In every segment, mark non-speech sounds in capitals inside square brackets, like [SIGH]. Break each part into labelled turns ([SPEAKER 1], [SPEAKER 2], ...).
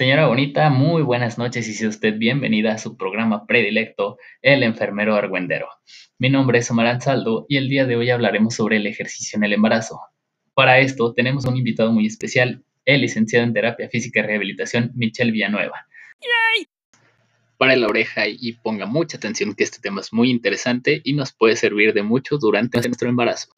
[SPEAKER 1] Señora bonita, muy buenas noches y sea usted bienvenida a su programa predilecto, El Enfermero Argüendero. Mi nombre es Omar Ansaldo y el día de hoy hablaremos sobre el ejercicio en el embarazo. Para esto tenemos un invitado muy especial, el licenciado en Terapia Física y Rehabilitación, Michelle Villanueva. Para la oreja y ponga mucha atención que este tema es muy interesante y nos puede servir de mucho durante nuestro embarazo.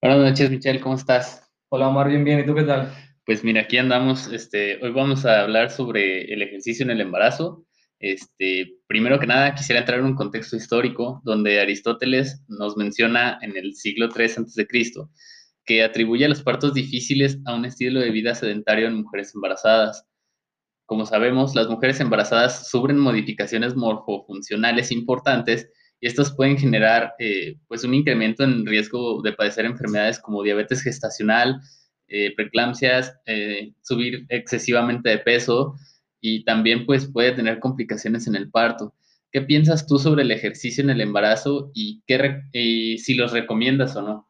[SPEAKER 1] Buenas noches, Michelle, ¿cómo estás?
[SPEAKER 2] Hola, Omar, bien, bien. ¿Y tú qué tal?
[SPEAKER 1] Pues mira, aquí andamos. Este, hoy vamos a hablar sobre el ejercicio en el embarazo. Este, primero que nada, quisiera entrar en un contexto histórico donde Aristóteles nos menciona en el siglo III a.C. que atribuye los partos difíciles a un estilo de vida sedentario en mujeres embarazadas. Como sabemos, las mujeres embarazadas sufren modificaciones morfofuncionales importantes y estos pueden generar eh, pues un incremento en riesgo de padecer enfermedades como diabetes gestacional, eh, preeclampsias, eh, subir excesivamente de peso y también pues puede tener complicaciones en el parto. ¿Qué piensas tú sobre el ejercicio en el embarazo y, qué si los recomiendas o no?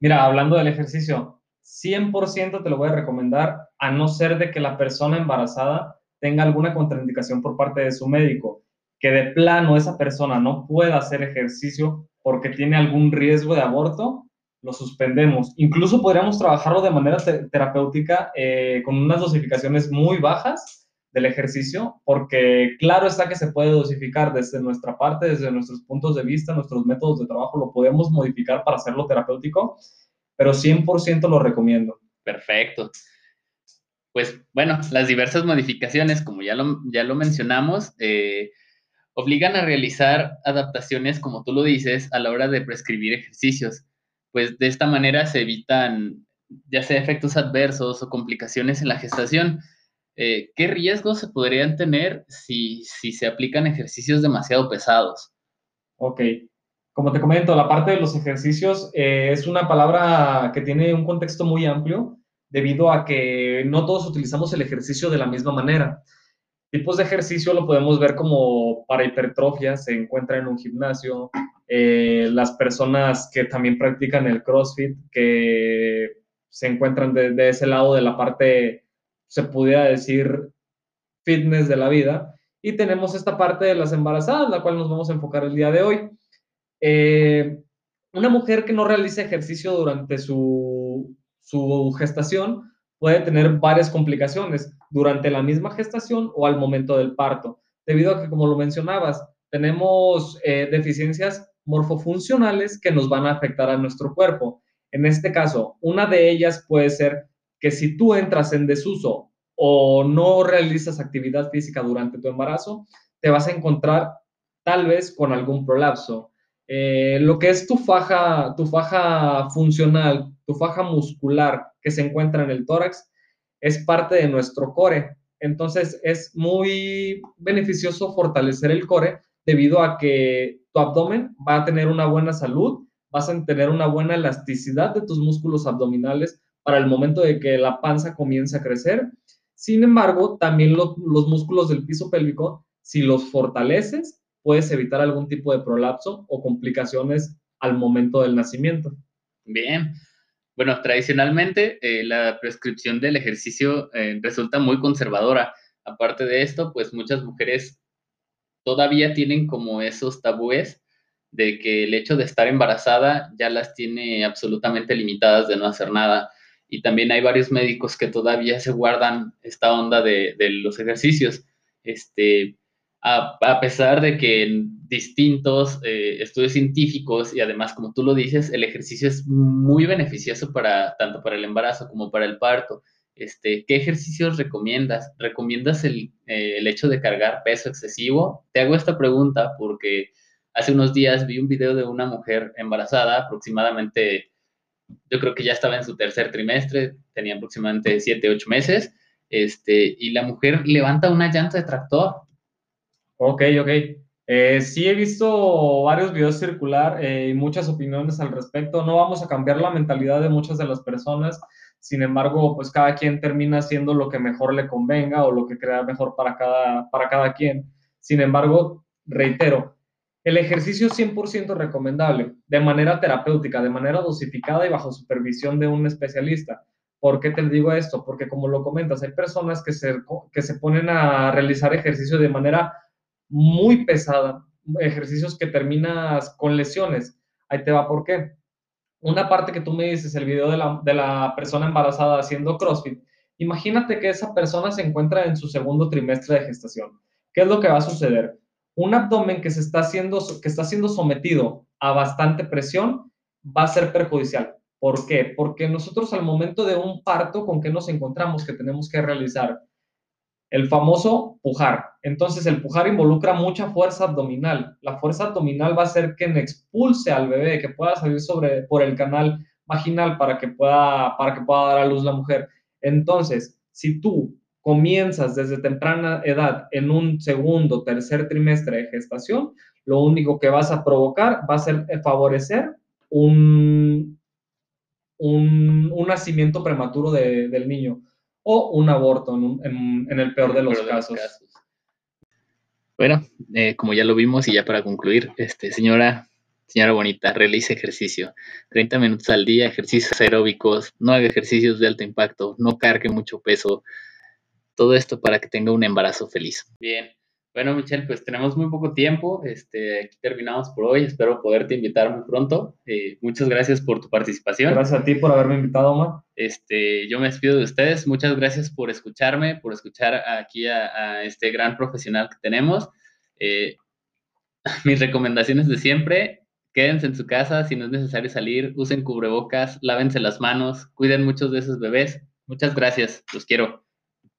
[SPEAKER 2] Mira, hablando del ejercicio, 100% te lo voy a recomendar a no ser de que la persona embarazada tenga alguna contraindicación por parte de su médico que de plano esa persona no pueda hacer ejercicio porque tiene algún riesgo de aborto, lo suspendemos. Incluso podríamos trabajarlo de manera terapéutica eh, con unas dosificaciones muy bajas del ejercicio, porque claro está que se puede dosificar desde nuestra parte, desde nuestros puntos de vista, nuestros métodos de trabajo, lo podemos modificar para hacerlo terapéutico, pero 100% lo recomiendo.
[SPEAKER 1] Perfecto. Pues bueno, las diversas modificaciones, como ya lo, ya lo mencionamos, eh, obligan a realizar adaptaciones, como tú lo dices, a la hora de prescribir ejercicios. Pues de esta manera se evitan ya sea efectos adversos o complicaciones en la gestación. Eh, ¿Qué riesgos se podrían tener si, se aplican ejercicios demasiado pesados?
[SPEAKER 2] Ok, como te comento, la parte de los ejercicios eh, es una palabra que tiene un contexto muy amplio debido a que no todos utilizamos el ejercicio de la misma manera. Tipos de ejercicio lo podemos ver como para hipertrofia, se encuentra en un gimnasio, eh, las personas que también practican el CrossFit, que se encuentran de, ese lado de la parte, se pudiera decir, fitness de la vida. Y tenemos esta parte de las embarazadas, la cual nos vamos a enfocar el día de hoy. Eh, una mujer que no realice ejercicio durante su, su gestación puede tener varias complicaciones durante la misma gestación o al momento del parto, debido a que, como lo mencionabas, tenemos eh, deficiencias morfofuncionales que nos van a afectar a nuestro cuerpo. En este caso, una de ellas puede ser que si tú entras en desuso o no realizas actividad física durante tu embarazo, te vas a encontrar tal vez con algún prolapso. Eh, lo que es tu faja, tu faja funcional, tu faja muscular que se encuentra en el tórax, es parte de nuestro core. Entonces es muy beneficioso fortalecer el core debido a que tu abdomen va a tener una buena salud, vas a tener una buena elasticidad de tus músculos abdominales para el momento de que la panza comience a crecer. Sin embargo, también los músculos del piso pélvico, si los fortaleces, puedes evitar algún tipo de prolapso o complicaciones al momento del nacimiento.
[SPEAKER 1] Bien, bueno, tradicionalmente eh, la prescripción del ejercicio eh, resulta muy conservadora. Aparte de esto, pues muchas mujeres todavía tienen como esos tabúes de que el hecho de estar embarazada ya las tiene absolutamente limitadas de no hacer nada. Y también hay varios médicos que todavía se guardan esta onda de, de los ejercicios. Este, a, pesar de que en distintos eh, estudios científicos y además, como tú lo dices, el ejercicio es muy beneficioso para tanto para el embarazo como para el parto. Este, ¿Qué ejercicios recomiendas? ¿Recomiendas el, eh, el hecho de cargar peso excesivo? Te hago esta pregunta porque hace unos días vi un video de una mujer embarazada, aproximadamente, yo creo que ya estaba en su tercer trimestre, tenía aproximadamente 7, 8 meses, este, y la mujer levanta una llanta de tractor
[SPEAKER 2] Ok, ok. Eh, sí he visto varios videos circular eh, y muchas opiniones al respecto. No vamos a cambiar la mentalidad de muchas de las personas Sin embargo, pues cada quien termina haciendo lo que mejor le convenga o lo que crea mejor para cada, para cada quien. Sin embargo, reitero, el ejercicio es 100% recomendable, de manera terapéutica, de manera dosificada y bajo supervisión de un especialista. ¿Por qué te digo esto? Porque como lo comentas, hay personas que se, que se ponen a realizar ejercicio de manera muy pesada, ejercicios que terminas con lesiones. Ahí te va, ¿por qué? Una parte que tú me dices, el video de la, de la persona embarazada haciendo CrossFit, imagínate que esa persona se encuentra en su segundo trimestre de gestación. ¿Qué es lo que va a suceder? Un abdomen que, se está, haciendo, que está siendo sometido a bastante presión va a ser perjudicial. ¿Por qué? Porque nosotros al momento de un parto, ¿con qué nos encontramos que tenemos que realizar? El famoso pujar. Entonces, el pujar involucra mucha fuerza abdominal. La fuerza abdominal va a hacer que expulse al bebé, que pueda salir sobre, por el canal vaginal para que, pueda, para que pueda dar a luz la mujer. Entonces, si tú comienzas desde temprana edad en un segundo, tercer trimestre de gestación, lo único que vas a provocar va a ser favorecer un, un, nacimiento prematuro del niño o un aborto en, el peor de los, casos.
[SPEAKER 1] Bueno, eh, como ya lo vimos y ya para concluir, este, señora, señora bonita, realice ejercicio. 30 minutos al día, ejercicios aeróbicos, no haga ejercicios de alto impacto, no cargue mucho peso. Todo esto para que tenga un embarazo feliz. Bien, bueno, Michelle, pues tenemos muy poco tiempo. Este, aquí terminamos por hoy. Espero poderte invitar muy pronto. Eh, muchas gracias por tu participación.
[SPEAKER 2] Gracias a ti por haberme invitado, Omar.
[SPEAKER 1] Este, yo me despido de ustedes. Muchas gracias por escucharme, por escuchar aquí a, este gran profesional que tenemos. Eh, [LAUGHS] mis recomendaciones de siempre, quédense en su casa si no es necesario salir, usen cubrebocas, lávense las manos, cuiden muchos de esos bebés. Muchas gracias, los quiero.